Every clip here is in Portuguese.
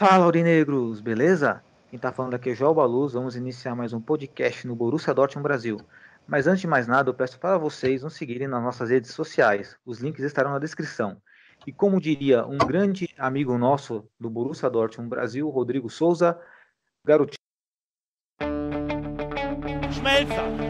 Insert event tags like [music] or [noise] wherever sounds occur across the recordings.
Fala, Aurinegros, beleza? Quem tá falando aqui é João Baluz, vamos iniciar mais um podcast no Borussia Dortmund Brasil. Mas antes de mais nada, eu peço para vocês nos seguirem nas nossas redes sociais. Os links estarão na descrição. E como diria um grande amigo nosso do Borussia Dortmund Brasil, Rodrigo Souza, garotinho. Schmelzer,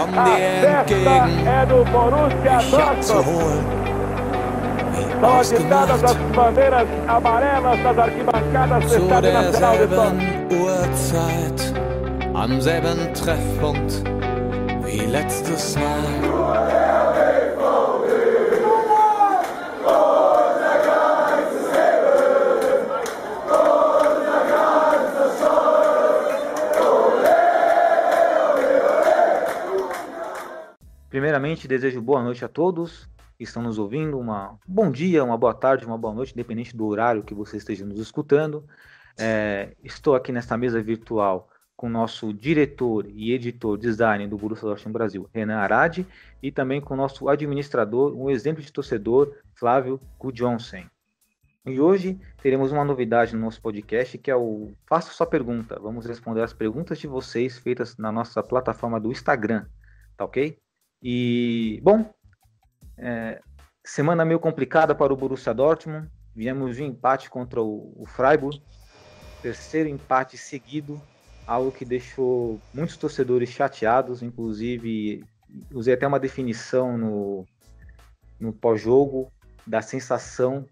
Komm dir entgegen, do Borussia mich abzuholen, wie ausgemacht, as bandeiras amarelas das arquibancadas do zu Estádio São Uhrzeit, am selben Treffpunkt wie letztes Mal. Primeiramente, desejo boa noite a todos que estão nos ouvindo. Uma um bom dia, uma boa tarde, uma boa noite, independente do horário que você esteja nos escutando. É, estou aqui nesta mesa virtual com o nosso diretor e editor design do Borussia Dortmund Brasil, Renan Aradi, e também com o nosso administrador, um exemplo de torcedor, Flávio Gudjonsen. E hoje teremos uma novidade no nosso podcast, que é o Faça Sua Pergunta. Vamos responder as perguntas de vocês feitas na nossa plataforma do Instagram, tá ok? E, bom, é, semana meio complicada para o Borussia Dortmund. Viemos de um empate contra o, o Freiburg, terceiro empate seguido, algo que deixou muitos torcedores chateados. Inclusive, usei até uma definição no, no pós-jogo da sensação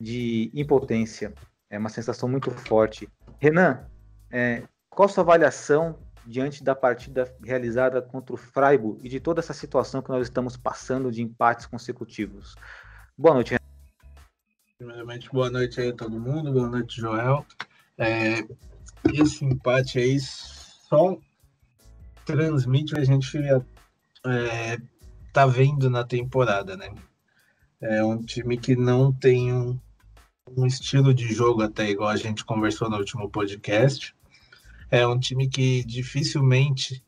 de impotência. É uma sensação muito forte. Renan, é, qual sua avaliação diante da partida realizada contra o Freiburg e de toda essa situação que nós estamos passando de empates consecutivos. Boa noite. Primeiramente, boa noite aí a todo mundo, boa noite, Joel. É, esse empate aí só transmite o que a gente é, tá vendo na temporada, né? É um time que não tem um, um estilo de jogo até igual a gente conversou no último podcast. É um time que dificilmente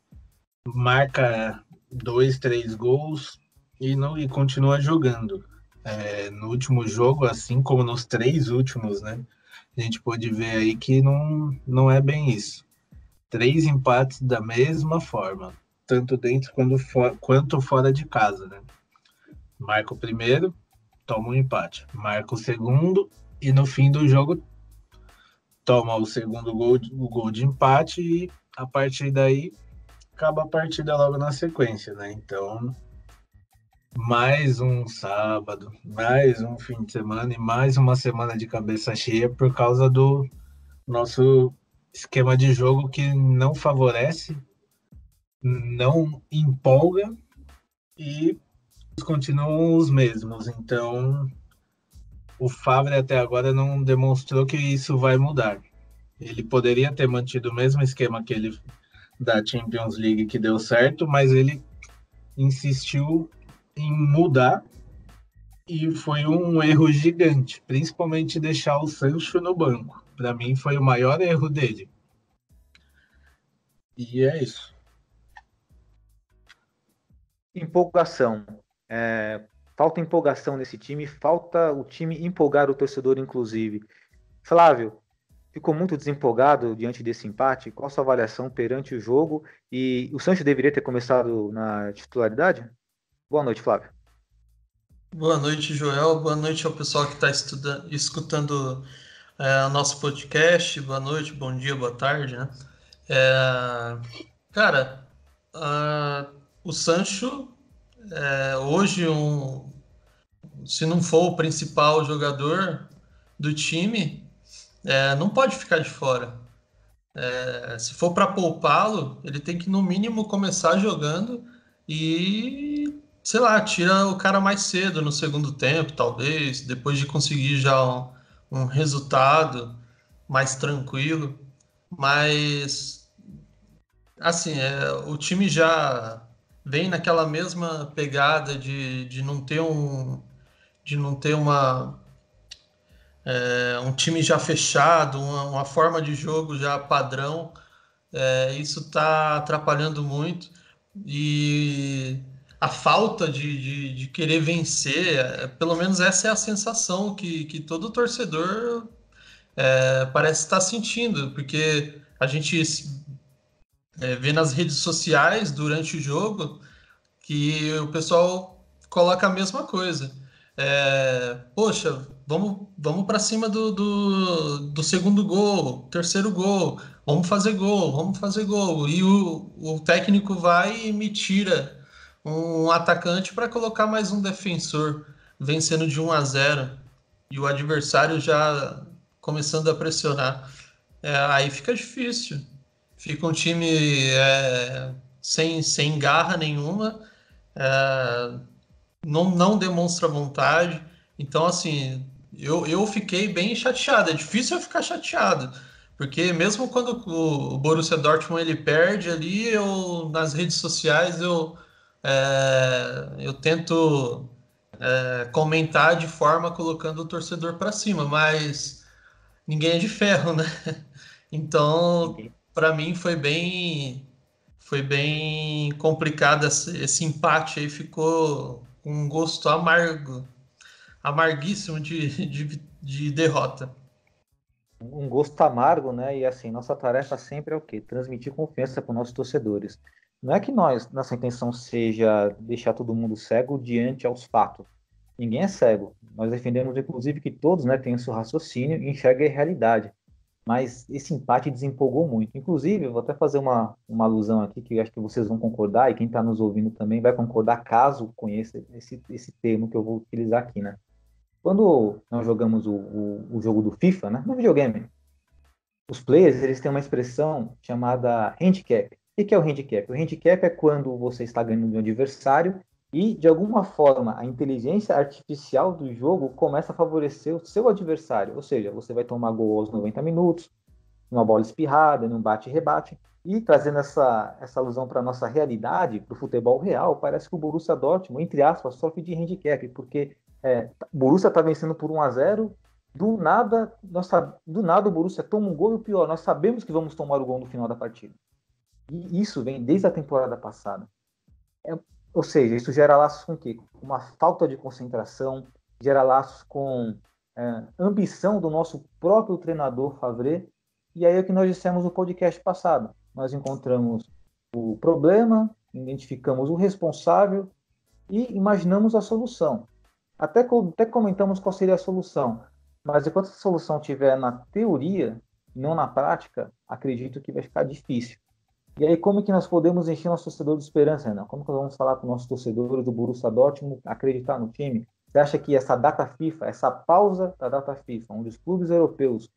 marca dois, três gols e não e continua jogando. É, no último jogo, assim como nos três últimos, né? A gente pôde ver aí que não, não é bem isso. Três empates da mesma forma, tanto dentro quanto, for, quanto fora de casa, né? Marca o primeiro, toma um empate. Marca o segundo e no fim do jogo toma o segundo gol, o gol de empate e a partir daí acaba a partida logo na sequência, né? Então, mais um sábado, mais um fim de semana e mais uma semana de cabeça cheia por causa do nosso esquema de jogo que não favorece, não empolga e continuam os mesmos. Então, o Favre até agora não demonstrou que isso vai mudar. Ele poderia ter mantido o mesmo esquema que ele da Champions League que deu certo, mas ele insistiu em mudar e foi um erro gigante, principalmente deixar o Sancho no banco. Para mim foi o maior erro dele. E é isso. Empolgação. É, falta empolgação nesse time, falta o time empolgar o torcedor, inclusive. Flávio, ficou muito desempolgado diante desse empate? Qual a sua avaliação perante o jogo? E o Sancho deveria ter começado na titularidade? Boa noite, Flávio. Boa noite, Joel. Boa noite ao pessoal que está escutando é, o nosso podcast. Boa noite, bom dia, boa tarde, né? É, cara, uh, o Sancho, é, hoje, um, se não for o principal jogador do time, é, não pode ficar de fora. É, se for para poupá-lo, ele tem que, no mínimo, começar jogando e, sei lá, tira o cara mais cedo no segundo tempo, talvez, depois de conseguir já um, um resultado mais tranquilo. Mas assim, é, o time já vem naquela mesma pegada de, de não ter um de não ter uma é, um time já fechado, uma, uma, forma de jogo já padrão. É, isso está atrapalhando muito e a falta de, de, de querer vencer, é, pelo menos essa é a sensação que, que todo torcedor é, parece estar sentindo, porque a gente é, vê nas redes sociais durante o jogo que o pessoal coloca a mesma coisa. É, poxa, vamos, vamos para cima do, do, do, segundo gol, terceiro gol, vamos fazer gol, vamos fazer gol. E o, o técnico vai e me tira um atacante para colocar mais um defensor, vencendo de 1 a 0 e o adversário já começando a pressionar. É, aí fica difícil. Fica um time é, sem, sem garra nenhuma, é, não, não demonstra vontade. Então, assim, eu, eu fiquei bem chateado. É difícil eu ficar chateado. Porque mesmo quando o Borussia Dortmund ele perde ali, eu nas redes sociais eu, é, eu tento é, comentar de forma colocando o torcedor para cima, mas ninguém é de ferro, né? [laughs] Então, para mim foi bem foi bem complicado esse, esse empate aí, ficou um gosto amargo amarguíssimo de, de, de derrota. Um gosto amargo, né? E assim, nossa tarefa sempre é o quê? Transmitir confiança para os nossos torcedores. Não é que nós, nossa intenção seja deixar todo mundo cego diante aos fatos. Ninguém é cego. Nós defendemos, inclusive, que todos né, tenham seu raciocínio e enxerguem a realidade. Mas esse empate desempolgou muito. Inclusive, eu vou até fazer uma, uma alusão aqui que acho que vocês vão concordar, e quem está nos ouvindo também vai concordar, caso conheça esse, esse termo que eu vou utilizar aqui, né? Quando nós jogamos o, o, o jogo do FIFA, né, no videogame, os players eles têm uma expressão chamada handicap. O que é o handicap? O handicap é quando você está ganhando de um adversário e, de alguma forma, a inteligência artificial do jogo começa a favorecer o seu adversário. Ou seja, você vai tomar gol aos 90 minutos, uma bola espirrada, num bate-rebate. E trazendo essa, essa alusão para a nossa realidade, para o futebol real, parece que o Borussia Dortmund, entre aspas, sofre de handicap, porque é, o Borussia está vencendo por 1 a 0 do nada, do nada o Borussia toma um gol e o pior, nós sabemos que vamos tomar o gol no final da partida. E isso vem desde a temporada passada. É, ou seja, isso gera laços com o quê? Uma falta de concentração, gera laços com é, ambição do nosso próprio treinador Favre. E aí é o que nós dissemos no podcast passado. Nós encontramos o problema, identificamos o responsável e imaginamos a solução. Até, até comentamos qual seria a solução, mas enquanto a solução estiver na teoria, não na prática, acredito que vai ficar difícil. E aí, como que nós podemos encher nosso torcedor de esperança, Renan? Como que nós vamos falar para os nossos torcedores do Borussia Dortmund acreditar no time? Você acha que essa data FIFA, essa pausa da data FIFA, onde os clubes europeus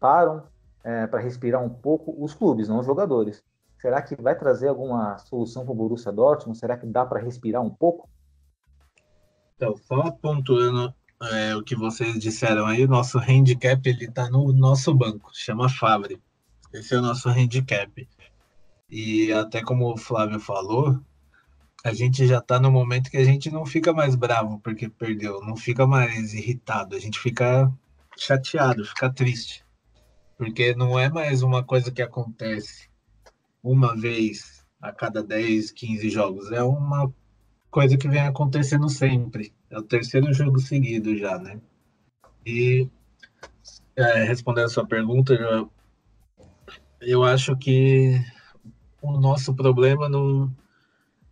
param é, para respirar um pouco, os clubes, não os jogadores, será que vai trazer alguma solução para o Borussia Dortmund? Será que dá para respirar um pouco? Então, só pontuando é, o que vocês disseram aí, o nosso handicap ele está no nosso banco, chama Fabre. Esse é o nosso handicap. E até como o Flávio falou, a gente já está no momento que a gente não fica mais bravo porque perdeu, não fica mais irritado, a gente fica chateado, fica triste. Porque não é mais uma coisa que acontece uma vez a cada 10, 15 jogos, é uma coisa que vem acontecendo sempre. É o terceiro jogo seguido já, né? E é, respondendo a sua pergunta, eu, eu acho que o nosso problema não,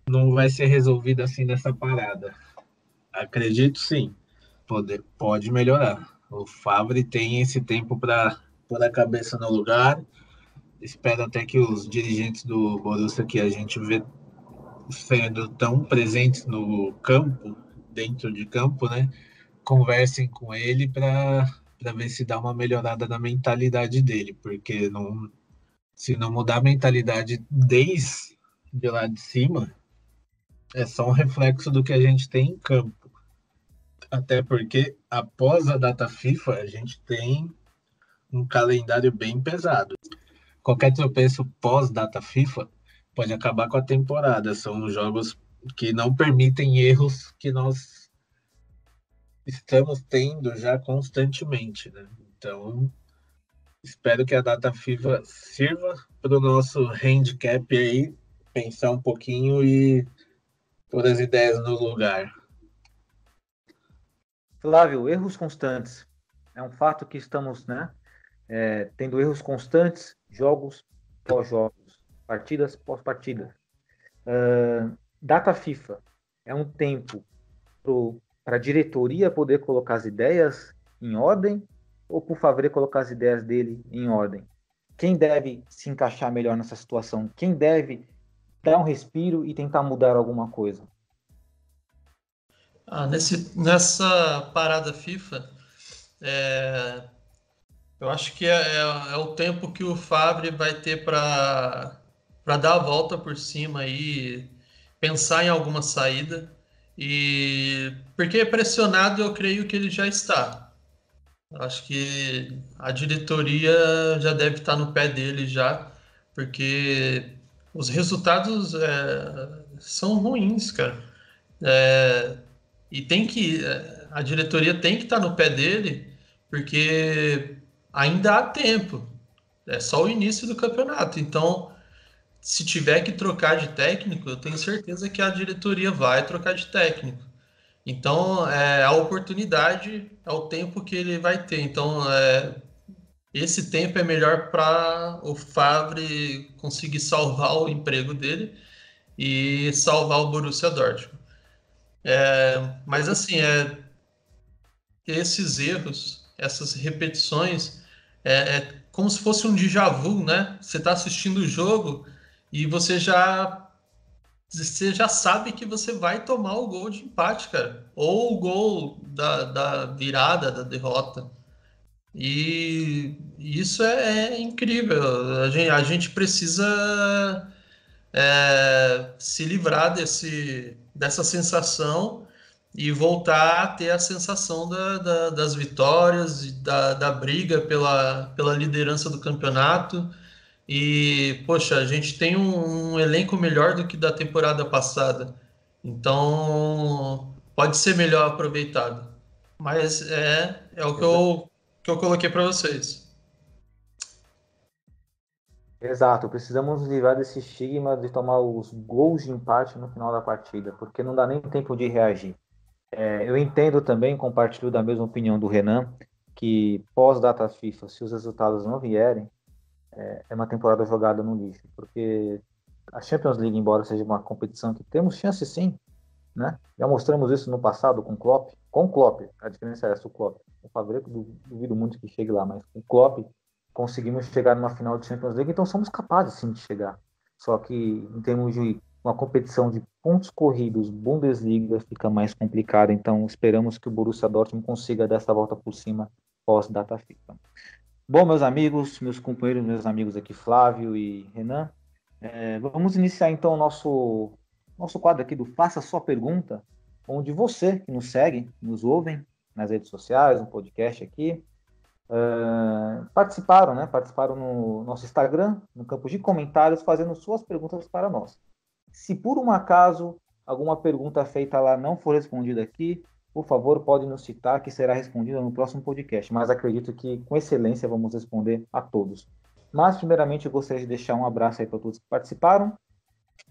não vai ser resolvido assim nessa parada. Acredito sim, pode, pode melhorar. O Favre tem esse tempo para pôr a cabeça no lugar. Espero até que os dirigentes do Borussia que a gente vê sendo tão presentes no campo, dentro de campo, né? Conversem com ele para ver se dá uma melhorada na mentalidade dele, porque não, se não mudar a mentalidade desde de lá de cima, é só um reflexo do que a gente tem em campo. Até porque após a data FIFA, a gente tem um calendário bem pesado. Qualquer tropeço pós data FIFA pode acabar com a temporada. São jogos que não permitem erros que nós estamos tendo já constantemente, né? Então, espero que a data FIFA sirva para o nosso handicap aí, pensar um pouquinho e pôr as ideias no lugar. Flávio, erros constantes. É um fato que estamos, né, é, tendo erros constantes, jogos pós-jogos, partidas pós-partidas. Uh, data FIFA é um tempo para a diretoria poder colocar as ideias em ordem ou o Favre colocar as ideias dele em ordem? Quem deve se encaixar melhor nessa situação? Quem deve dar um respiro e tentar mudar alguma coisa? Ah, nesse, nessa parada FIFA, é, eu acho que é, é, é, o tempo que o Fabre vai ter para dar a volta por cima e pensar em alguma saída. E porque pressionado eu creio que ele já está. Acho que a diretoria já deve estar no pé dele já, porque os resultados é, são ruins, cara. É, e tem que. A diretoria tem que estar no pé dele, porque ainda há tempo. É só o início do campeonato. Então, se tiver que trocar de técnico, eu tenho certeza que a diretoria vai trocar de técnico. Então, é, a oportunidade é o tempo que ele vai ter. Então, é, esse tempo é melhor para o Favre conseguir salvar o emprego dele e salvar o Borussia Dortmund. É, mas assim, é, esses erros, essas repetições, é, é, como se fosse um déjà vu, né? Você está assistindo o jogo e você já você já sabe que você vai tomar o gol de empate, cara, ou o gol da, da virada, da derrota. E isso é, é incrível. A gente, a gente precisa é, se livrar desse, dessa sensação e voltar a ter a sensação da, da, das vitórias, da, da briga pela, pela liderança do campeonato. E, poxa, a gente tem um, um, elenco melhor do que da temporada passada. Então, pode ser melhor aproveitado. Mas é, é o que eu, que eu coloquei para vocês. Exato, precisamos livrar desse estigma de tomar os gols de empate no final da partida, porque não dá nem tempo de reagir. É, eu entendo também, compartilho da mesma opinião do Renan, que pós-data FIFA, se os resultados não vierem, é, é uma temporada jogada no lixo, porque a Champions League, embora seja uma competição que temos chance sim, né? Já mostramos isso no passado com Klopp, com Klopp, a diferença é essa, o Klopp. O Fabrício duvido muito que chegue lá, mas com Klopp conseguimos chegar numa final de Champions League, então somos capazes sim de chegar. Só que em termos de uma competição de pontos corridos, Bundesliga fica mais complicado, então esperamos que o Borussia Dortmund consiga dar essa volta por cima pós data FIFA. Bom, meus amigos, meus companheiros, meus amigos aqui, Flávio e Renan, é, vamos iniciar então o nosso, nosso quadro aqui do Faça Sua Pergunta, onde você que nos segue, nos ouvem nas redes sociais, no podcast aqui, Uh, participaram, né? Participaram no nosso Instagram, no campo de comentários, fazendo suas perguntas para nós. Se por um acaso alguma pergunta feita lá não for respondida aqui, por favor, pode nos citar que será respondida no próximo podcast. Mas acredito que com excelência vamos responder a todos. Mas primeiramente eu gostaria de deixar um abraço aí para todos que participaram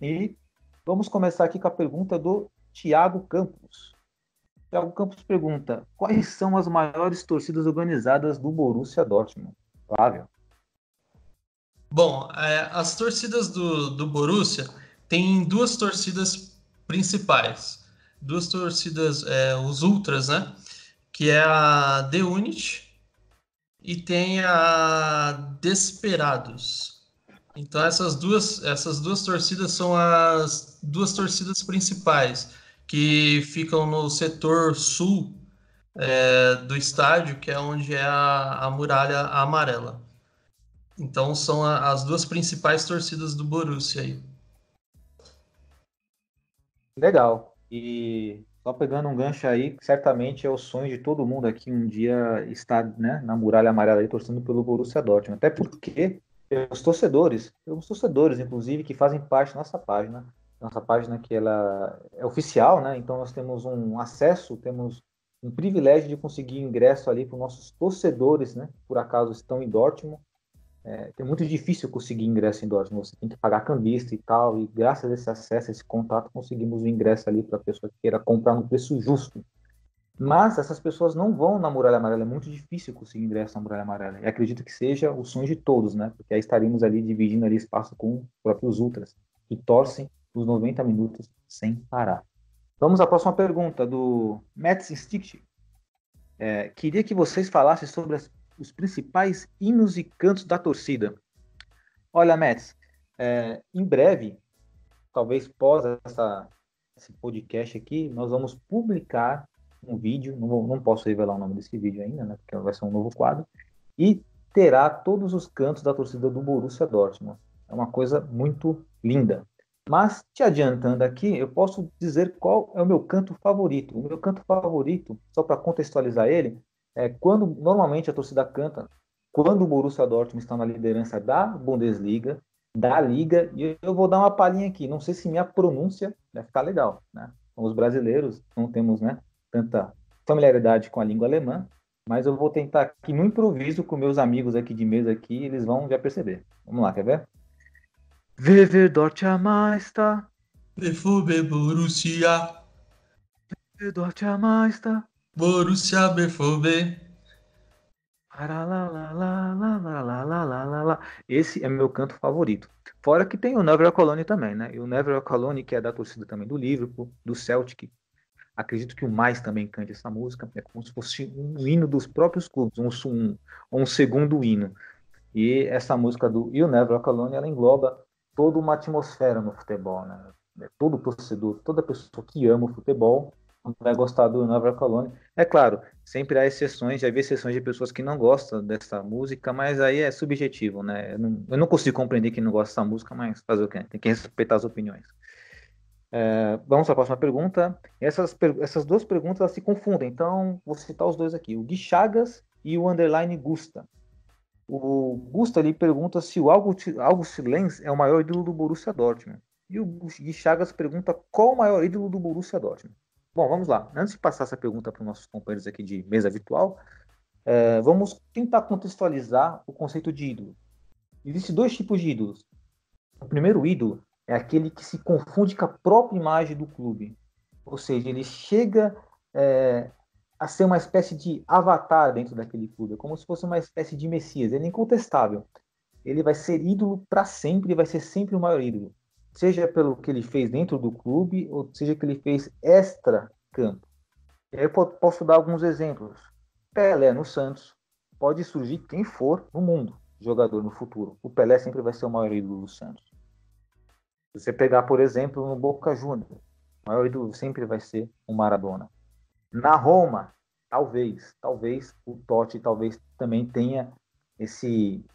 e vamos começar aqui com a pergunta do Tiago Campos. Thiago Campos pergunta: quais são as maiores torcidas organizadas do Borussia Dortmund? Flávio. Bom, é, as torcidas do, do Borussia têm duas torcidas principais. Duas torcidas, é, os Ultras, né? Que é a The Unit e tem a Desperados. Então essas duas, essas duas torcidas são as duas torcidas principais que ficam no setor sul é, do estádio, que é onde é a, a muralha amarela. Então são a, as duas principais torcidas do Borussia aí. Legal. E só pegando um gancho aí, certamente é o sonho de todo mundo aqui um dia estar né, na muralha amarela aí torcendo pelo Borussia Dortmund. Até porque Temos torcedores, temos torcedores, inclusive, que fazem parte da nossa página, nossa página que ela é oficial, né? Então nós temos um acesso, temos um privilégio de conseguir ingresso ali para os nossos torcedores, né? Por acaso estão em Dortmund. É, é muito difícil conseguir ingresso em Dortmund, você tem que pagar cambista e tal, e graças a esse acesso, esse contato, conseguimos o ingresso ali para a pessoa que queira comprar no preço justo. Mas essas pessoas não vão na Muralha Amarela, é muito difícil conseguir ingresso na Muralha Amarela. E acredito que seja o sonho de todos, né? Porque aí estaríamos ali dividindo ali espaço com os próprios ultras, que torcem os 90 minutos sem parar. Vamos à próxima pergunta do Mets Instinct. É, queria que vocês falassem sobre as, os principais hinos e cantos da torcida. Olha, Mets, é, em breve, talvez pós essa, esse podcast aqui, nós vamos publicar um vídeo, não, não posso revelar o nome desse vídeo ainda, né, porque vai ser um novo quadro, e terá todos os cantos da torcida do Borussia Dortmund. É uma coisa muito linda. Mas, te adiantando aqui, eu posso dizer qual é o meu canto favorito. O meu canto favorito, só para contextualizar ele, é quando normalmente a torcida canta, quando o Borussia Dortmund está na liderança da Bundesliga, da Liga, e eu vou dar uma palhinha aqui. Não sei se minha pronúncia vai ficar legal, né? Os brasileiros não temos, né, tanta familiaridade com a língua alemã, mas eu vou tentar aqui no improviso com meus amigos aqui de mesa aqui, eles vão já perceber. Vamos lá, quer ver? Viver Deutscher Meister. BVB Borussia. Viver Deutscher Meister. Borussia BVB. Esse é meu canto favorito. Fora que tem o Never Colony também, né? E o Never Colony, que é da torcida também do Liverpool, do Celtic. Acredito que o mais também cante essa música. É como se fosse um hino dos próprios clubes, um, um, um segundo hino. E essa música do You Never Colony, ela engloba toda uma atmosfera no futebol, né? Todo torcedor, toda pessoa que ama o futebol vai gostar do Nova Colônia. É claro, sempre há exceções, já vi exceções de pessoas que não gostam dessa música, mas aí é subjetivo, né? Eu não, eu não consigo compreender quem não gosta dessa música, mas fazer o quê? Tem que respeitar as opiniões. É, vamos à próxima pergunta. Essas, essas duas perguntas se confundem, então vou citar os dois aqui: o Gui Chagas e o Underline Gusta. O Gusta ele pergunta se o August Lenz é o maior ídolo do Borussia Dortmund. E o Gui Chagas pergunta qual o maior ídolo do Borussia Dortmund. Bom, vamos lá. Antes de passar essa pergunta para os nossos companheiros aqui de mesa virtual, é, vamos tentar contextualizar o conceito de ídolo. Existem dois tipos de ídolos. O primeiro ídolo é aquele que se confunde com a própria imagem do clube. Ou seja, ele chega é, a ser uma espécie de avatar dentro daquele clube, como se fosse uma espécie de messias. Ele é incontestável. Ele vai ser ídolo para sempre, vai ser sempre o maior ídolo, seja pelo que ele fez dentro do clube, ou seja que ele fez extra campo. Eu posso dar alguns exemplos. Pelé no Santos, pode surgir quem for no mundo, jogador no futuro. O Pelé sempre vai ser o maior ídolo do Santos. Se você pegar, por exemplo, no Boca Juniors, o maior ídolo sempre vai ser o Maradona. Na Roma, talvez, talvez o Totti talvez também tenha esse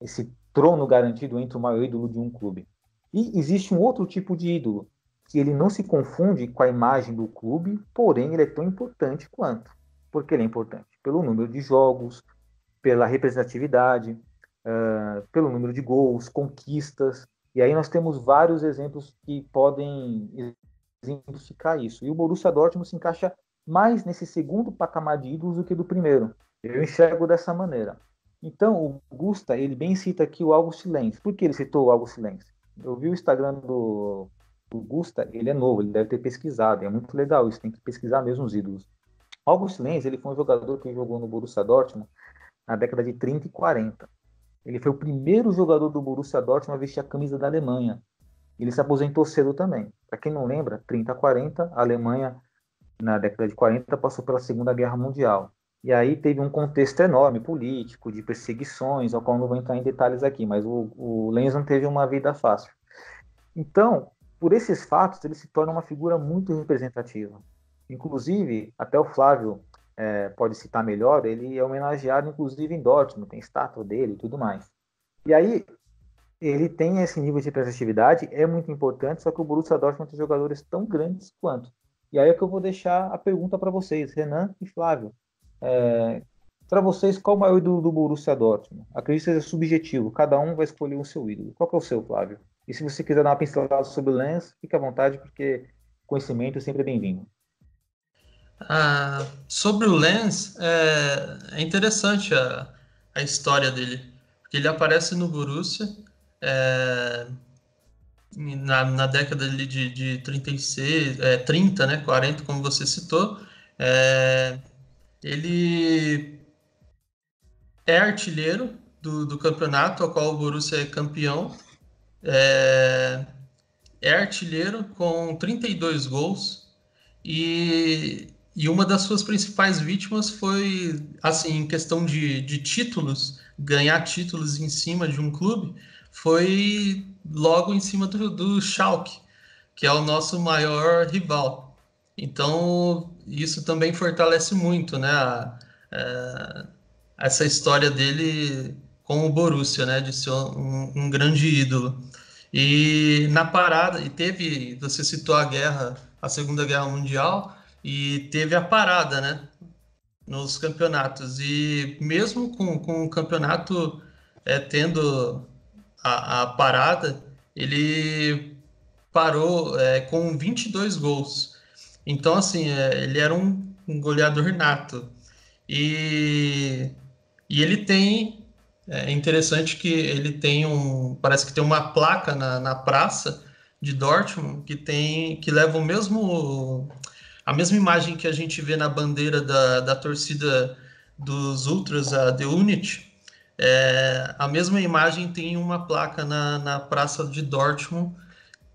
esse trono garantido entre o maior ídolo de um clube. E existe um outro tipo de ídolo, que ele não se confunde com a imagem do clube, porém ele é tão importante quanto. Por que ele é importante? Pelo número de jogos, pela representatividade, uh, pelo número de gols, conquistas. E aí nós temos vários exemplos que podem exemplificar isso. E o Borussia Dortmund se encaixa mais nesse segundo patamar de ídolos do que do primeiro. Eu enxergo dessa maneira. Então, o Gusta, ele bem cita aqui o August Lenz. Por que ele citou o August Lenz? Eu vi o Instagram do, do Gusta, ele é novo, ele deve ter pesquisado, é muito legal isso, tem que pesquisar mesmo os ídolos. August Lenz, ele foi um jogador que jogou no Borussia Dortmund na década de 30 e 40. Ele foi o primeiro jogador do Borussia Dortmund a vestir a camisa da Alemanha. Ele se aposentou cedo também. Para quem não lembra, 30 a 40, a Alemanha na década de 40, passou pela Segunda Guerra Mundial. E aí teve um contexto enorme político, de perseguições, ao qual não vou entrar em detalhes aqui, mas o, o Lenz não teve uma vida fácil. Então, por esses fatos, ele se torna uma figura muito representativa. Inclusive, até o Flávio é, pode citar melhor, ele é homenageado, inclusive, em Dortmund, tem estátua dele e tudo mais. E aí, ele tem esse nível de representatividade, é muito importante, só que o Borussia Dortmund tem jogadores tão grandes quanto. E aí é que eu vou deixar a pergunta para vocês, Renan e Flávio. É, Para vocês, qual o maior ídolo do Borussia Dortmund? Acredito que seja subjetivo, cada um vai escolher o seu ídolo. Qual é o seu, Flávio? E se você quiser dar uma pincelada sobre o Lens, fique à vontade, porque conhecimento sempre é bem-vindo. Ah, sobre o Lens, é, é interessante a, a, história dele, porque ele aparece no Borussia é, na, na, década de, de 36, é, 30, né, 40, como você citou. É, ele é artilheiro do, do campeonato, ao qual o Borussia é campeão. É, é artilheiro com 32 gols e, e uma das suas principais vítimas foi, assim, em questão de, de títulos, ganhar títulos em cima de um clube, foi logo em cima do, do Schalke, que é o nosso maior rival. Então, isso também fortalece muito, né, a, a, é, essa história dele com o Borussia, né, de ser um, um grande ídolo. E na parada, e teve, você citou a guerra, a Segunda Guerra Mundial, e teve a parada, né? Nos campeonatos. E mesmo com, com o campeonato é, tendo a, a, parada, ele parou é, com 22 gols. Então, assim, é, ele era um, um goleador nato. E, e ele tem é interessante que ele tem um. Parece que tem uma placa na, na praça de Dortmund que tem. que leva o mesmo. a mesma imagem que a gente vê na bandeira da, da torcida dos Ultras, a The Unity. É, a mesma imagem tem uma placa na, na praça de Dortmund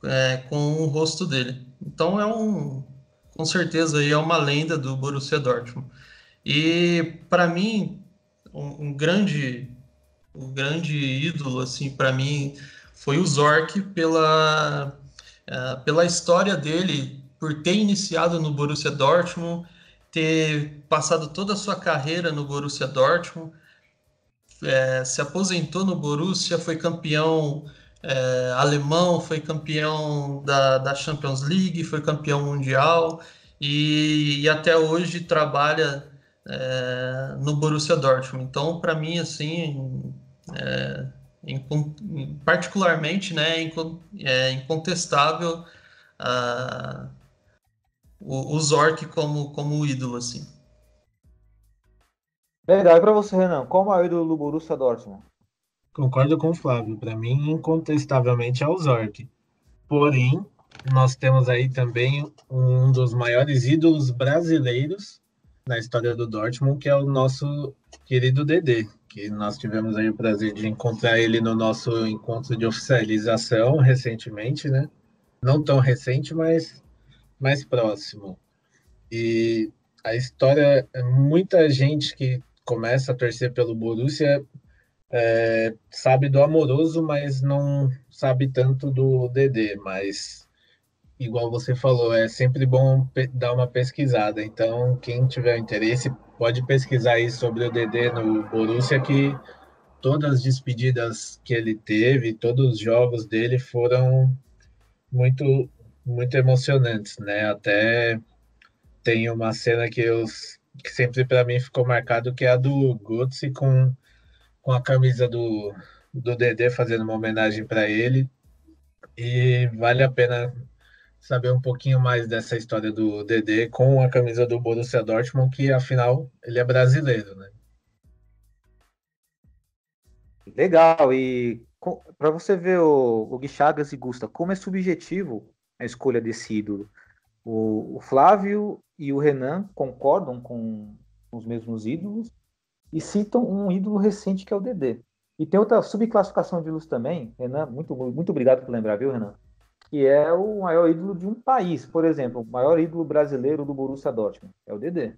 é, com o rosto dele. Então é um. Com certeza aí é uma lenda do Borussia Dortmund. E para mim, um, um grande o grande ídolo, assim, para mim, foi o Zorc pela, uh, pela história dele, por ter iniciado no Borussia Dortmund, ter passado toda a sua carreira no Borussia Dortmund, é, se aposentou no Borussia, foi campeão é, alemão, foi campeão da, da Champions League, foi campeão mundial e, e até hoje trabalha é, no Borussia Dortmund. Então, para mim, assim, é, particularmente, né, é incontestável uh, o, o Zork como, como ídolo, assim. Legal, e para você, Renan, qual o maior ídolo do Borussia Dortmund? Concordo com o Flávio, para mim, incontestavelmente é o Zork. Porém, nós temos aí também um dos maiores ídolos brasileiros na história do Dortmund, que é o nosso querido Dedê, que nós tivemos aí o prazer de encontrar ele no nosso encontro de oficialização recentemente, né? Não tão recente, mas mais próximo. E a história, muita gente que começa a torcer pelo Borussia é, sabe do amoroso, mas não sabe tanto do DD. Mas, igual você falou, é sempre bom dar uma pesquisada. Então, quem tiver interesse, pode pesquisar aí sobre o Dedé no Borussia que todas as despedidas que ele teve, todos os jogos dele foram muito muito emocionantes, né? Até tem uma cena que eu que sempre para mim ficou marcado que é a do Götze com com a camisa do do Dedé fazendo uma homenagem para ele e vale a pena saber um pouquinho mais dessa história do Dedê com a camisa do Borussia Dortmund, que afinal ele é brasileiro, né? Legal, e para você ver o, o Gui Chagas e Gusta, como é subjetivo a escolha desse ídolo. O, o Flávio e o Renan concordam com os mesmos ídolos e citam um ídolo recente que é o Dedê. E tem outra subclassificação de ídolos também, Renan, muito, muito obrigado por lembrar, viu, Renan? que é o maior ídolo de um país. Por exemplo, o maior ídolo brasileiro do Borussia Dortmund é o Dedé.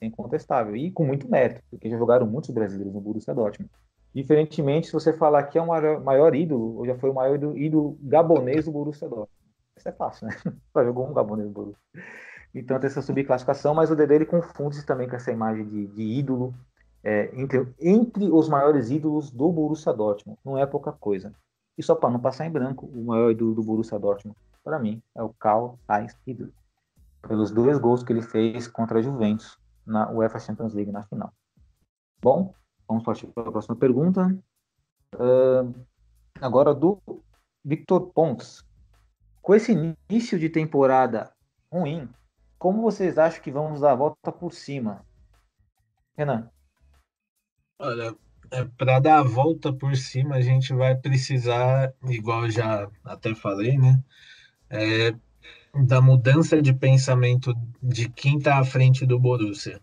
É incontestável. E com muito mérito, porque já jogaram muitos brasileiros no Borussia Dortmund. Diferentemente, se você falar que é o maior, ídolo, ou já foi o maior ídolo, gabonês do Borussia Dortmund. Isso é fácil, né? [laughs] Só jogou um gabonês no Borussia. Então tem essa subclassificação, mas o Dedé ele confunde-se também com essa imagem de, de ídolo é, entre, entre os maiores ídolos do Borussia Dortmund. Não é pouca coisa. E só para não passar em branco, o maior ídolo do Borussia Dortmund, para mim, é o Karl Heinz Riedel, pelos dois gols que ele fez contra a Juventus na UEFA Champions League na final. Bom, vamos partir para a próxima pergunta. Uh, agora do Victor Pontes. Com esse início de temporada ruim, como vocês acham que vamos dar a volta por cima? Renan. Olha, é, para dar a volta por cima, a gente vai precisar, igual já até falei, né? É, da mudança de pensamento de quem está à frente do Borussia,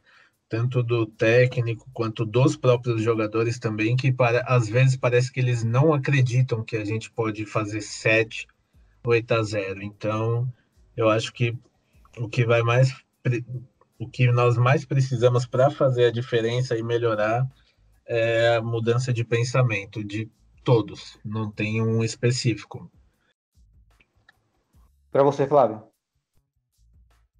tanto do técnico quanto dos próprios jogadores também, que para, às vezes parece que eles não acreditam que a gente pode fazer 7, 8 a 0. Então, eu acho que o que vai mais o que nós mais precisamos para fazer a diferença e melhorar é a mudança de pensamento de todos, não tem um específico. Para você, Flávio?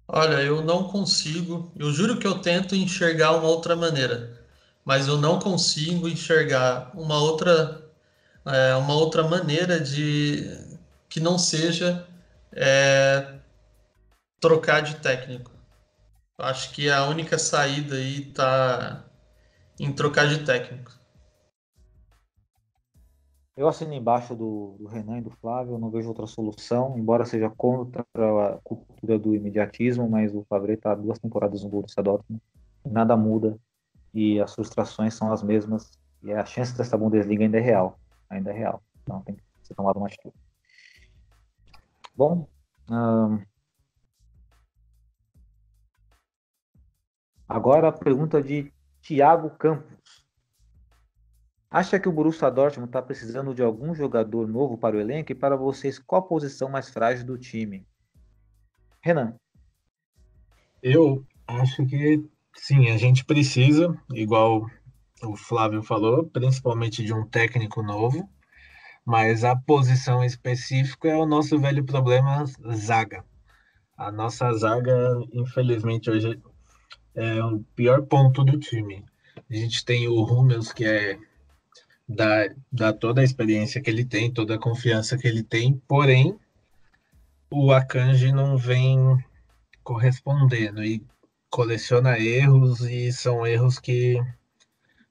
Olha, eu não consigo, eu juro que eu tento enxergar uma outra maneira, mas eu não consigo enxergar uma outra, é, uma outra maneira de que não seja é, trocar de técnico. Acho que a única saída aí tá em trocar de técnico. Eu assino embaixo do, do Renan e do Flávio, não vejo outra solução, embora seja contra a cultura do imediatismo, mas o Favre está duas temporadas no Borussia Dortmund, nada muda e as frustrações são as mesmas e a chance dessa Bundesliga ainda é real, ainda é real, então tem que ser tomado uma atitude. Bom, agora a pergunta de Thiago Campos. Acha que o Borussia Dortmund está precisando de algum jogador novo para o elenco e para vocês qual a posição mais frágil do time? Renan. Eu acho que sim, a gente precisa, igual o Flávio falou, principalmente de um técnico novo, mas a posição específica é o nosso velho problema zaga. A nossa zaga, infelizmente, hoje é o pior ponto do time. A gente tem o Hummels, que é dá toda a experiência que ele tem, toda a confiança que ele tem, porém o Akanji não vem correspondendo e coleciona erros e são erros que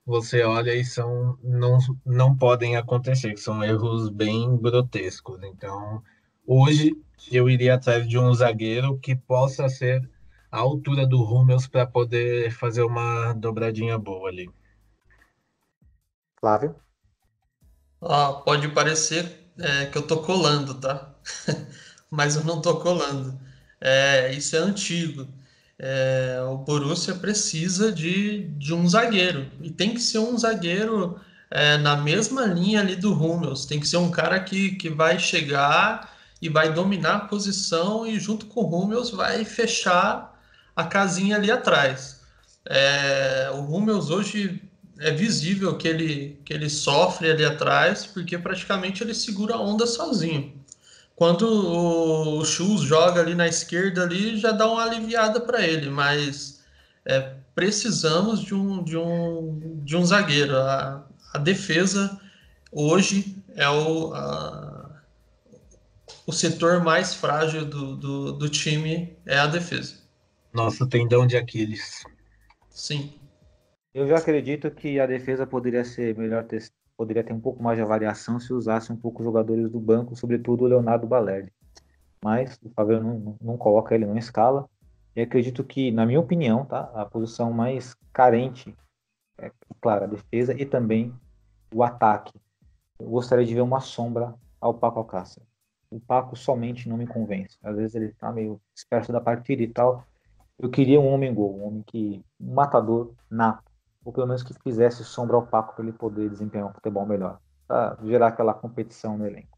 você olha e são não, não podem acontecer, são erros bem grotescos. Então, hoje eu iria atrás de um zagueiro que possa ser a altura do Hummels para poder fazer uma dobradinha boa ali. Flávio? Ah, pode parecer é, que eu tô colando, tá? [laughs] Mas eu não tô colando. É, isso é antigo. É, o Borussia precisa de, de um zagueiro. E tem que ser um zagueiro é, na mesma linha ali do Hummels. Tem que ser um cara que, que vai chegar e vai dominar a posição e junto com o Hummels vai fechar a casinha ali atrás. É, o Hummels hoje é visível que ele, que ele sofre ali atrás, porque praticamente ele segura a onda sozinho. Quando o, Schultz joga ali na esquerda, ali já dá uma aliviada para ele, mas é, precisamos de um, de um, de um zagueiro. A, a defesa hoje é o, a, o setor mais frágil do, do, do time, é a defesa. Nosso tendão de Aquiles. Sim. Eu já acredito que a defesa poderia ser melhor, ter, poderia ter um pouco mais de avaliação se usasse um pouco os jogadores do banco, sobretudo o Leonardo Balerdi. Mas o Fábio não, não, não coloca ele numa escala. E acredito que, na minha opinião, tá, a posição mais carente é, claro, a defesa e também o ataque. Eu gostaria de ver uma sombra ao Paco Alcácer. O Paco somente não me convence. Às vezes ele está meio disperso da partida e tal. Eu queria um homem gol, um homem que um matador nato ou pelo menos que fizesse sombra ao Paco para ele poder desempenhar um futebol melhor, para gerar aquela competição no elenco.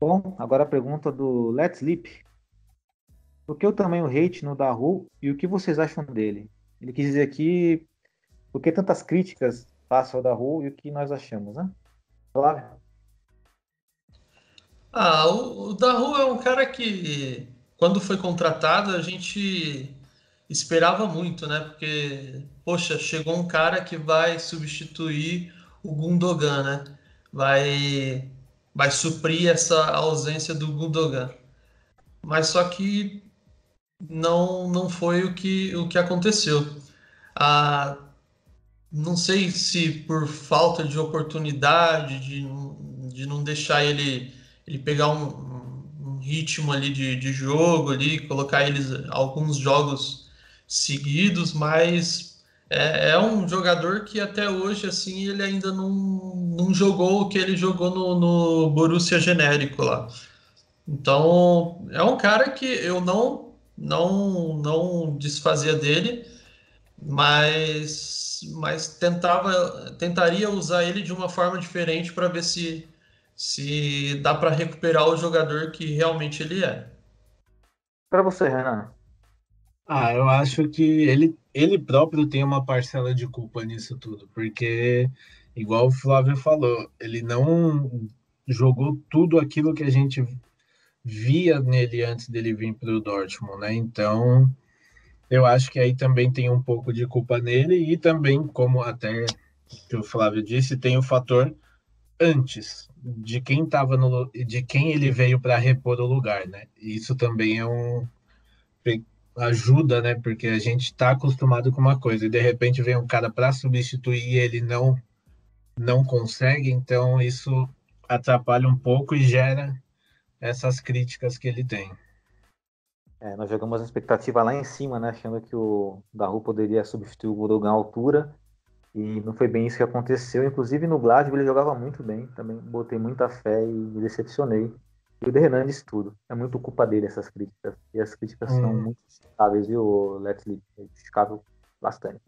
Bom, agora a pergunta do Let's Sleep. Por que o tamanho hate no Daru e o que vocês acham dele? Ele quis dizer aqui por que tantas críticas passam ao Daru e o que nós achamos, né? Flávio? Ah, o, o Daru é um cara que, quando foi contratado, a gente esperava muito, né? Porque, poxa, chegou um cara que vai substituir o Gundogan, né? Vai, vai suprir essa ausência do Gundogan. Mas só que não, não foi o que, o que aconteceu. A, não sei se por falta de oportunidade, de, de não deixar ele, ele pegar um, um ritmo ali de, de jogo ali, colocar eles alguns jogos seguidos, mas é, é, um jogador que até hoje assim ele ainda não, não jogou o que ele jogou no, no Borussia genérico lá. Então é um cara que eu não não não desfazia dele, mas mas tentava, tentaria usar ele de uma forma diferente para ver se, se dá para recuperar o jogador que realmente ele é. Para você, Renan. Ah, eu acho que ele, ele próprio tem uma parcela de culpa nisso tudo, porque, igual o Flávio falou, ele não jogou tudo aquilo que a gente via nele antes dele vir para o Dortmund, né? Então, eu acho que aí também tem um pouco de culpa nele e também, como até que o Flávio disse, tem o fator antes de quem estava no de quem ele veio para repor o lugar, né? Isso também é um ajuda, né? Porque a gente está acostumado com uma coisa e de repente vem um cara para substituir e ele não não consegue, então isso atrapalha um pouco e gera essas críticas que ele tem. É, nós jogamos a expectativa lá em cima, né, achando que o Daru poderia substituir o Gudogan à altura, e não foi bem isso que aconteceu. Inclusive no Glasgow ele jogava muito bem, também botei muita fé e me decepcionei. E o De Renan disse tudo. É muito culpa dele essas críticas. E as críticas hum. são muito justificáveis, viu, Leslie? É justificável bastante.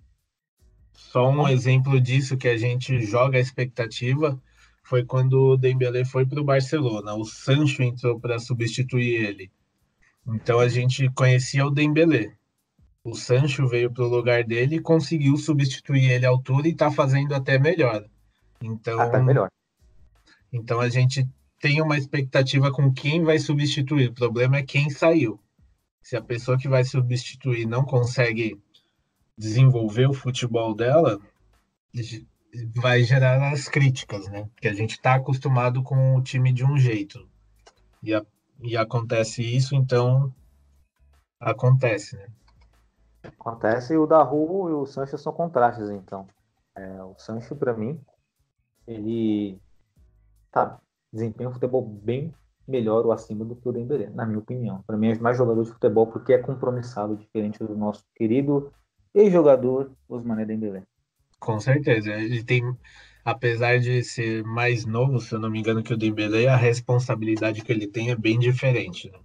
Só um exemplo disso que a gente joga a expectativa foi quando o Dembélé foi para o Barcelona. O Sancho entrou para substituir ele. Então a gente conhecia o Dembélé. O Sancho veio para o lugar dele e conseguiu substituir ele à altura e está fazendo até melhor. Então, até melhor. Então a gente tem uma expectativa com quem vai substituir. O problema é quem saiu. Se a pessoa que vai substituir não consegue desenvolver o futebol dela, vai gerar as críticas, né? Porque a gente está acostumado com o time de um jeito. E a e acontece isso, então acontece, né? Acontece e o Daru e o Sancho são contrastes, então. É, o Sancho, para mim, ele tá, desempenha um futebol bem melhor ou acima do que o Dembélé, na minha opinião. Para mim é mais jogador de futebol porque é compromissado, diferente do nosso querido ex-jogador Osmané Dembélé. Com certeza, ele tem apesar de ser mais novo, se eu não me engano, que o Dembélé, a responsabilidade que ele tem é bem diferente. Né?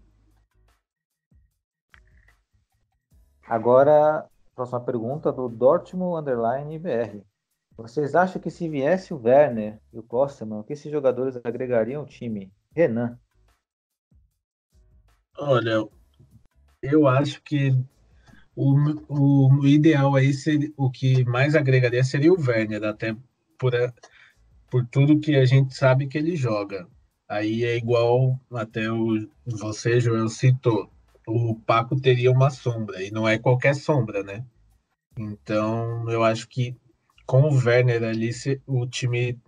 Agora, próxima pergunta do Dortmund Underline BR. Vocês acham que se viesse o Werner e o Kosteman, o que esses jogadores agregariam ao time? Renan. Olha, eu acho que o, o ideal aí seria, o que mais agregaria seria o Werner, até por, por tudo que a gente sabe que ele joga. Aí é igual até o, você, Joel, citou. O Paco teria uma sombra, e não é qualquer sombra, né? Então, eu acho que com o Werner ali, o time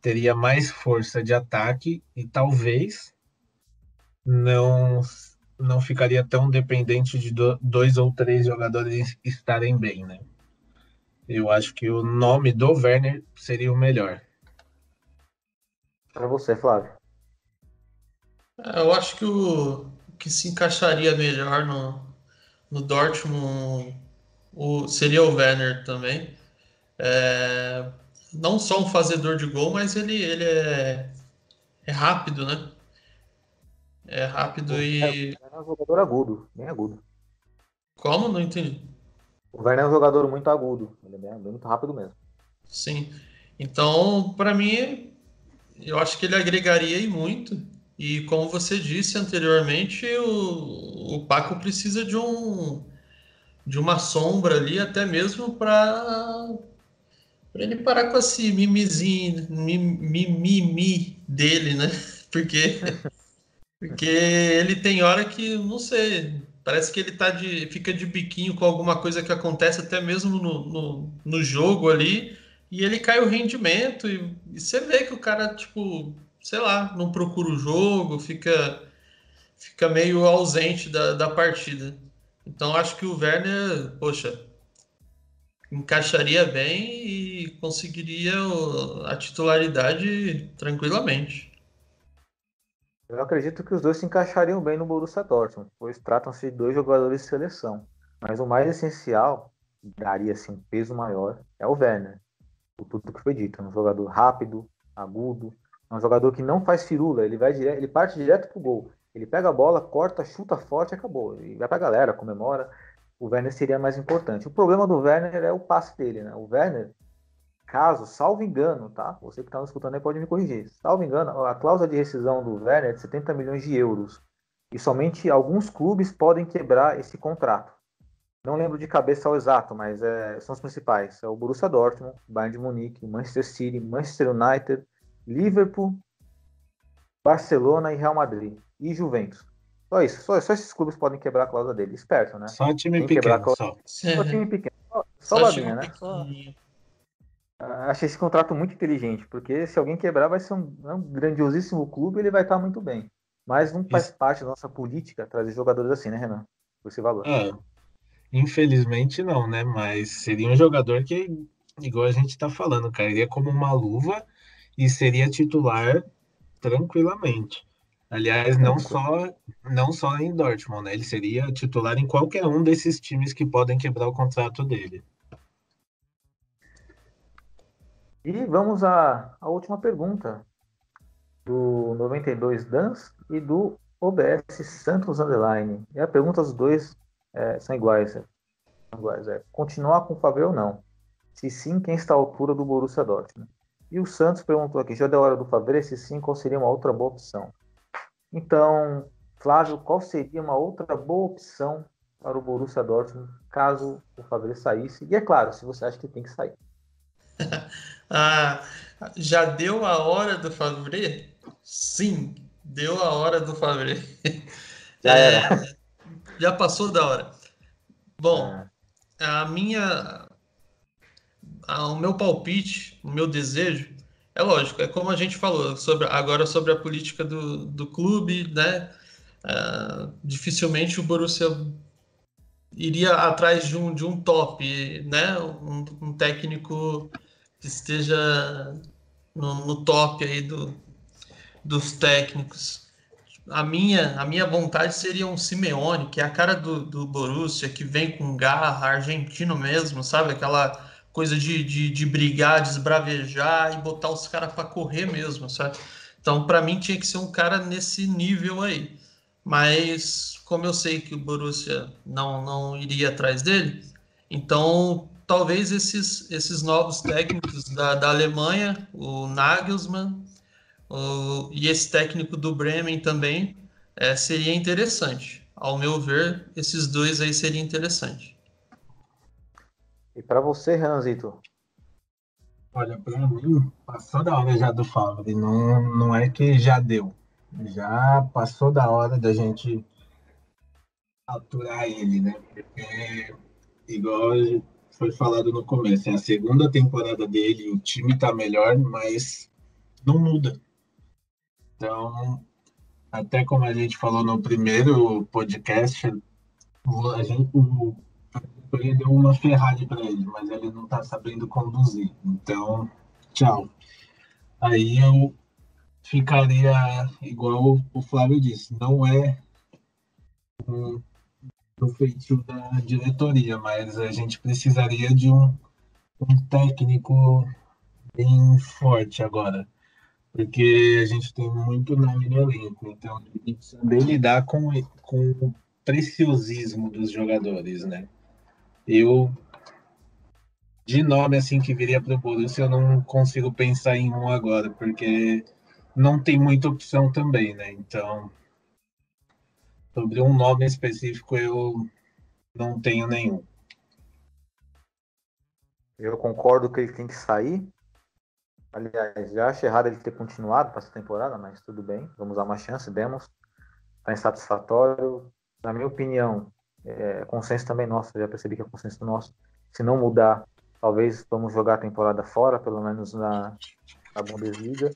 teria mais força de ataque e talvez não não ficaria tão dependente de dois ou três jogadores estarem bem, né? Eu acho que o nome do Werner seria o melhor. Para você, Flávio. É, eu acho que o que se encaixaria melhor no, no Dortmund o, seria o Werner também. É, não só um fazedor de gol, mas ele, ele é, é rápido, né? É rápido é, e. É um jogador agudo, bem agudo. Como? Não entendi. O Werner é um jogador muito agudo, ele é bem, muito rápido mesmo. Sim. Então, para mim, eu acho que ele agregaria e muito. E como você disse anteriormente, o, o Paco precisa de um de uma sombra ali, até mesmo para ele parar com esse mimizinho, mimimi dele, né? [laughs] Porque porque ele tem hora que, não sei, Parece que ele tá de, fica de biquinho com alguma coisa que acontece até mesmo no, no, no jogo ali, e ele cai o rendimento, e, e, você vê que o cara, tipo, sei lá, não procura o jogo, fica, fica meio ausente da, da partida. Então acho que o Werner, poxa, encaixaria bem e que conseguiria a titularidade tranquilamente. Eu acredito que os dois se encaixariam bem no Borussia Dortmund, pois tratam-se de dois jogadores de seleção. Mas o mais essencial, daria assim, um peso maior, é o Werner. Por tudo que foi dito. É um jogador rápido, agudo, é um jogador que não faz firula, ele vai direto, ele parte direto pro gol. Ele pega a bola, corta, chuta forte e acabou. E vai pra galera, comemora. O Werner seria mais importante. O problema do Werner é o passe dele, né? O Werner, caso, salvo engano, tá? Você que está nos escutando aí pode me corrigir. Salvo engano, a cláusula de rescisão do Werner é de 70 milhões de euros. E somente alguns clubes podem quebrar esse contrato. Não lembro de cabeça ao exato, mas é, são os principais. É o Borussia Dortmund, Bayern de Munique, Manchester City, Manchester United, Liverpool, Barcelona e Real Madrid e Juventus. Só isso, só, só esses clubes podem quebrar a cláusula dele. Esperto, né? Só time Tem pequeno, só. só. time pequeno. Só, só, só time né? Ah, achei esse contrato muito inteligente, porque se alguém quebrar vai ser um, um grandiosíssimo clube e ele vai estar muito bem. Mas não faz isso. parte da nossa política trazer jogadores assim, né, Renan? Por esse valor. É, infelizmente não, né? Mas seria um jogador que, igual a gente está falando, cairia como uma luva e seria titular tranquilamente. Aliás, não só, não só em Dortmund, né? Ele seria titular em qualquer um desses times que podem quebrar o contrato dele. E vamos à, à última pergunta do 92 Dans e do OBS Santos Underline. E a pergunta dos dois é, são iguais. É, são iguais é, continuar com o Fabio ou não? Se sim, quem está à altura do Borussia Dortmund? E o Santos perguntou aqui, já deu hora do Fabio? Se sim, qual seria uma outra boa opção? Então, Flávio, qual seria uma outra boa opção para o Borussia Dortmund caso o Fabrício saísse? E é claro, se você acha que tem que sair. [laughs] ah, já deu a hora do Fabrício? Sim, deu a hora do Fabrício. [laughs] Já é, já passou da hora. Bom, é. a minha, a, o meu palpite, o meu desejo é lógico, é como a gente falou sobre, agora sobre a política do, do clube, né? Uh, dificilmente o Borussia iria atrás de um, de um top, né? Um, um técnico que esteja no, no top aí do, dos técnicos. A minha, a minha vontade seria um Simeone, que é a cara do, do Borussia, que vem com garra, argentino mesmo, sabe? Aquela coisa de, de, de brigar, desbravejar e botar os caras para correr mesmo, sabe? Então, para mim, tinha que ser um cara nesse nível aí. Mas, como eu sei que o Borussia não, não iria atrás dele, então talvez esses, esses novos técnicos da, da Alemanha, o Nagelsmann o, e esse técnico do Bremen também, é, seria interessante. Ao meu ver, esses dois aí seria interessante. E para você, Ranzito? Olha, para mim, passou da hora já do Favre. Não, não é que já deu. Já passou da hora da gente aturar ele, né? Porque, igual foi falado no começo, é a segunda temporada dele, o time tá melhor, mas não muda. Então, até como a gente falou no primeiro podcast, a gente, o ele deu uma Ferrari para ele, mas ele não está sabendo conduzir. Então, tchau. Aí eu ficaria igual o Flávio disse, não é um, do feitio da diretoria, mas a gente precisaria de um, um técnico bem forte agora, porque a gente tem muito nome no elenco, então tem que saber lidar com, com o preciosismo dos jogadores, né? Eu, de nome assim que viria para o Borussia, eu não consigo pensar em um agora, porque não tem muita opção também, né? Então, sobre um nome específico, eu não tenho nenhum. Eu concordo que ele tem que sair. Aliás, já acho errado ele ter continuado para essa temporada, mas tudo bem, vamos dar uma chance, demos. Está insatisfatório. Na minha opinião, é, consenso também nosso, já percebi que é consenso nosso. Se não mudar, talvez vamos jogar a temporada fora, pelo menos na, na Bundesliga.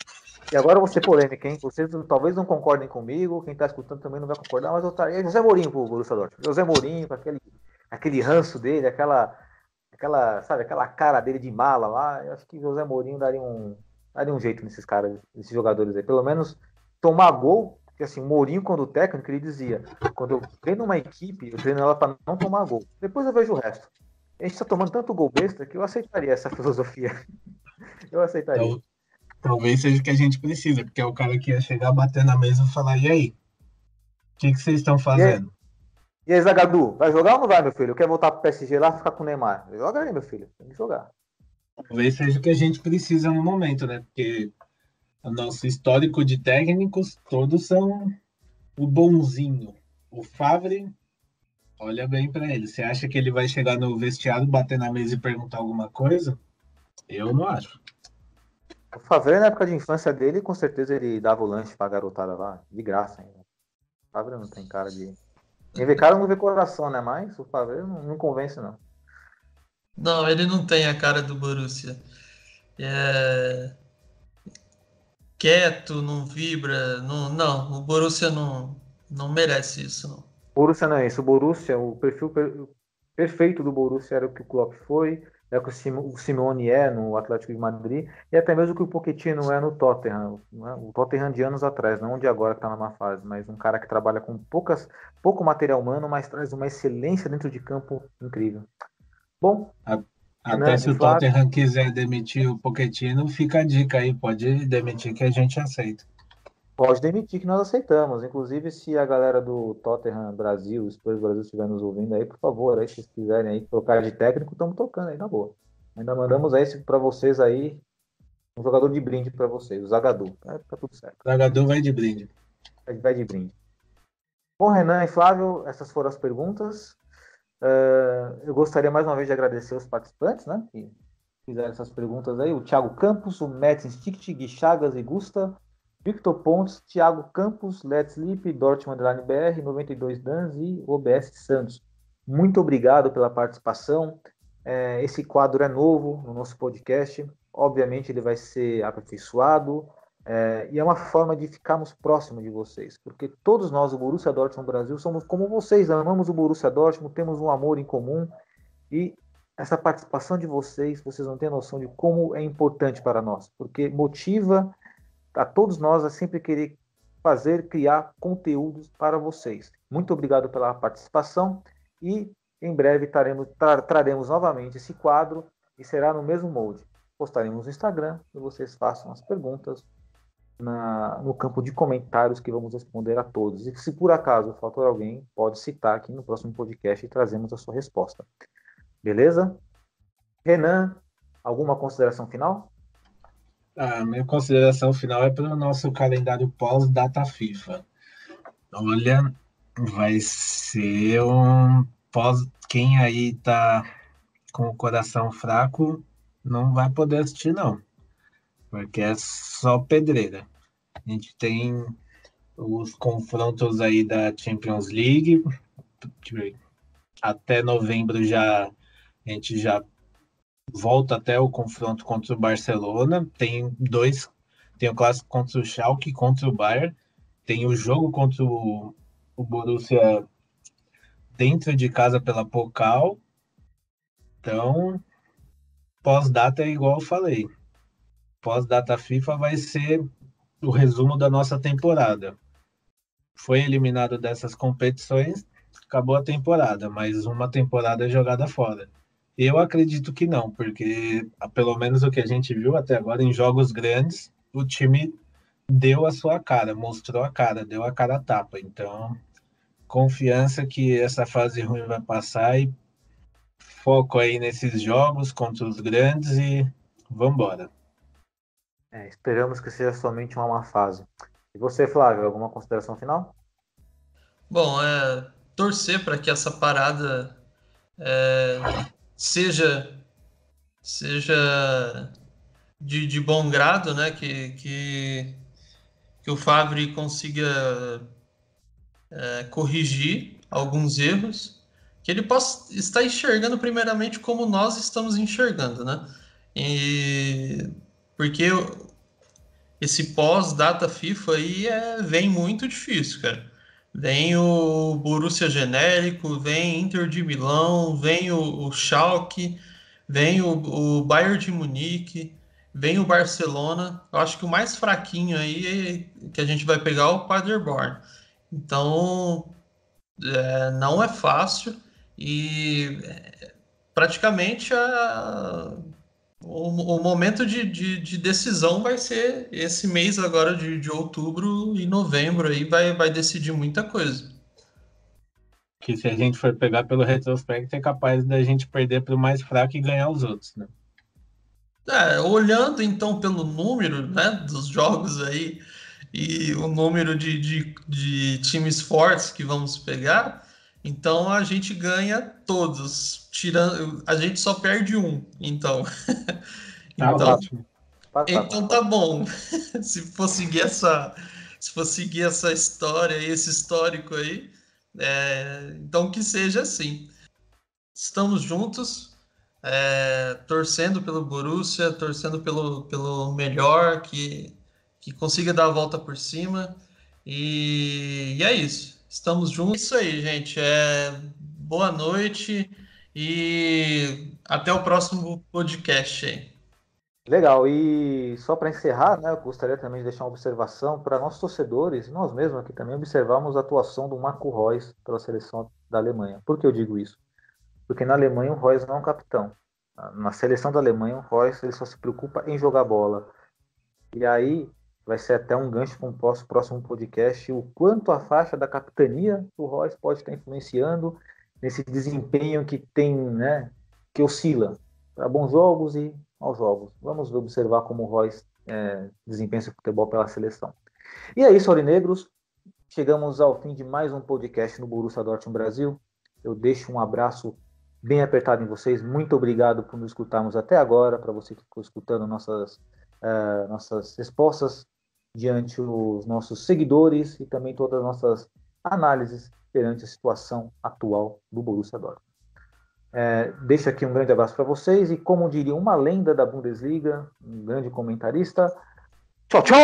E agora eu vou polêmica, hein? Vocês talvez não concordem comigo, quem está escutando também não vai concordar, mas eu estaria José Mourinho pro Borussia Dortmund. José Mourinho, com aquele, aquele ranço dele, aquela, aquela, sabe, aquela cara dele de mala lá, eu acho que José Mourinho daria um, daria um jeito nesses caras, nesses jogadores aí. Pelo menos tomar gol, porque assim, o Mourinho, quando técnico, ele dizia: quando eu treino uma equipe, eu treino ela para não tomar gol. Depois eu vejo o resto. A gente está tomando tanto gol besta que eu aceitaria essa [laughs] filosofia. eu aceitaria. Então, talvez seja o que a gente precisa, porque é o cara que ia chegar, bater na mesa e falar: e aí? O que, que vocês estão fazendo? E aí, Zagadu, vai jogar ou não vai, meu filho? Quer voltar pro PSG lá ficar com o Neymar? Joga aí, meu filho. Tem que jogar. Talvez seja o que a gente precisa no momento, né? Porque o nosso histórico de técnicos, todos são o bonzinho. O Favre, olha bem para ele. Você acha que ele vai chegar no vestiário, bater na mesa e perguntar alguma coisa? Eu não acho. O Favre, na época de infância dele, com certeza ele dava o lanche pra garotada lá, de graça ainda. O Favre não tem cara de. Quem vê cara não vê coração, né? Mas o Favre não, não convence, não. Não, ele não tem a cara do Borussia. É... Quieto, não vibra, não, não, o Borussia não, não merece isso, não. Borussia não é isso. O Borussia, o perfil per... perfeito do Borussia era o que o Klopp foi, é o que o Simeone é no Atlético de Madrid, e até mesmo o que o Pochettino é no Tottenham. Né? O Tottenham de anos atrás, não de agora que está numa fase, mas um cara que trabalha com poucas, pouco material humano, mas traz uma excelência dentro de campo incrível. Bom. Até né, se o Tottenham quiser demitir o Pochettino, fica a dica aí, pode demitir que a gente aceita. Pode demitir que nós aceitamos. Inclusive, se a galera do Tottenham Brasil, Spurs Brasil estiver nos ouvindo aí, por favor, aí, se vocês quiserem aí trocar de técnico, estamos tocando aí, na boa. Ainda mandamos aí para vocês aí um jogador de brinde para vocês, o Zagadu. Tá, tá tudo certo. Zagadu vai de brinde. Vai de brinde. Bom, Renan e Flávio, essas foram as perguntas. Uh, eu gostaria mais uma vez de agradecer os participantes, né? Que fizeram essas perguntas aí. O Thiago Campos, o Matt Instinct, Gui Chagas e Gusta, Victor Pontes, Thiago Campos, Let's Sleep, Dortmund Line BR, 92 Dans e OBS Santos. Muito obrigado pela participação. É, esse quadro é novo no nosso podcast. Obviamente, ele vai ser aperfeiçoado. É, e é uma forma de ficarmos próximos de vocês, porque todos nós, o Borussia Dortmund Brasil, somos como vocês, amamos o Borussia Dortmund, temos um amor em comum e essa participação de vocês, vocês não têm noção de como é importante para nós, porque motiva a todos nós a sempre querer fazer, criar conteúdos para vocês. Muito obrigado pela participação e em breve taremos, tra traremos novamente esse quadro e será no mesmo molde. Postaremos no Instagram e vocês façam as perguntas na, no campo de comentários que vamos responder a todos. E se por acaso faltar alguém, pode citar aqui no próximo podcast e trazemos a sua resposta. Beleza? Renan, alguma consideração final? A minha consideração final é para o nosso calendário pós-data FIFA. Olha, vai ser um pós. Quem aí tá com o coração fraco não vai poder assistir, não porque é só pedreira. A gente tem os confrontos aí da Champions League. Até novembro já a gente já volta até o confronto contra o Barcelona. Tem dois, tem o clássico contra o Schalke, contra o Bayern. Tem o jogo contra o, o Borussia dentro de casa pela Pokal. Então, pós-data é igual eu falei pós-data FIFA vai ser o resumo da nossa temporada. Foi eliminado dessas competições, acabou a temporada, mas uma temporada é jogada fora. Eu acredito que não, porque pelo menos o que a gente viu até agora em jogos grandes, o time deu a sua cara, mostrou a cara, deu a cara a tapa. Então, confiança que essa fase ruim vai passar e foco aí nesses jogos contra os grandes e vamos embora. É, esperamos que seja somente uma má fase. E você, Flávio, alguma consideração final? Bom, é torcer para que essa parada é, seja seja de, de bom grado, né? Que, que, que o Fabri consiga é, corrigir alguns erros, que ele possa estar enxergando primeiramente como nós estamos enxergando, né? E porque esse pós-data FIFA aí é, vem muito difícil, cara. Vem o Borussia genérico, vem Inter de Milão, vem o, o Schalke, vem o, o Bayern de Munique, vem o Barcelona. Eu acho que o mais fraquinho aí que a gente vai pegar é o Paderborn. Então, é, não é fácil e é, praticamente a, o, o, momento de, de, de, decisão vai ser esse mês agora de, de outubro e novembro aí vai, vai decidir muita coisa. Que se a gente for pegar pelo retrospecto é capaz da gente perder para o mais fraco e ganhar os outros, né? É, olhando então pelo número né, dos jogos aí e o número de, de, de times fortes que vamos pegar, então a gente ganha todos, tirando a gente só perde um, então. [laughs] Tá então, ótimo. então tá bom. [laughs] se for seguir essa, se for seguir essa história, esse histórico aí, é, então que seja assim. Estamos juntos, é, torcendo pelo Borussia, torcendo pelo, pelo melhor, que, que consiga dar a volta por cima. E, e é isso. Estamos juntos. Isso aí, gente. É, boa noite e até o próximo podcast aí. Legal, e só para encerrar, né, eu gostaria também de deixar uma observação para nossos torcedores, nós mesmos aqui também, observarmos a atuação do Marco Reus pela seleção da Alemanha. Por que eu digo isso? Porque na Alemanha o Reus não é um capitão. Na seleção da Alemanha o Reus ele só se preocupa em jogar bola. E aí vai ser até um gancho para um próximo podcast o quanto a faixa da capitania do Reus pode estar influenciando nesse desempenho que tem, né, que oscila para bons jogos e maus jogos. Vamos observar como o Reus é, desempenha seu futebol pela seleção. E é isso, Aurinegros. Chegamos ao fim de mais um podcast no Borussia Dortmund Brasil. Eu deixo um abraço bem apertado em vocês. Muito obrigado por nos escutarmos até agora, para você que ficou escutando nossas, uh, nossas respostas diante os nossos seguidores e também todas as nossas análises perante a situação atual do Borussia Dortmund. É, deixo aqui um grande abraço para vocês e, como diria uma lenda da Bundesliga, um grande comentarista, tchau, tchau!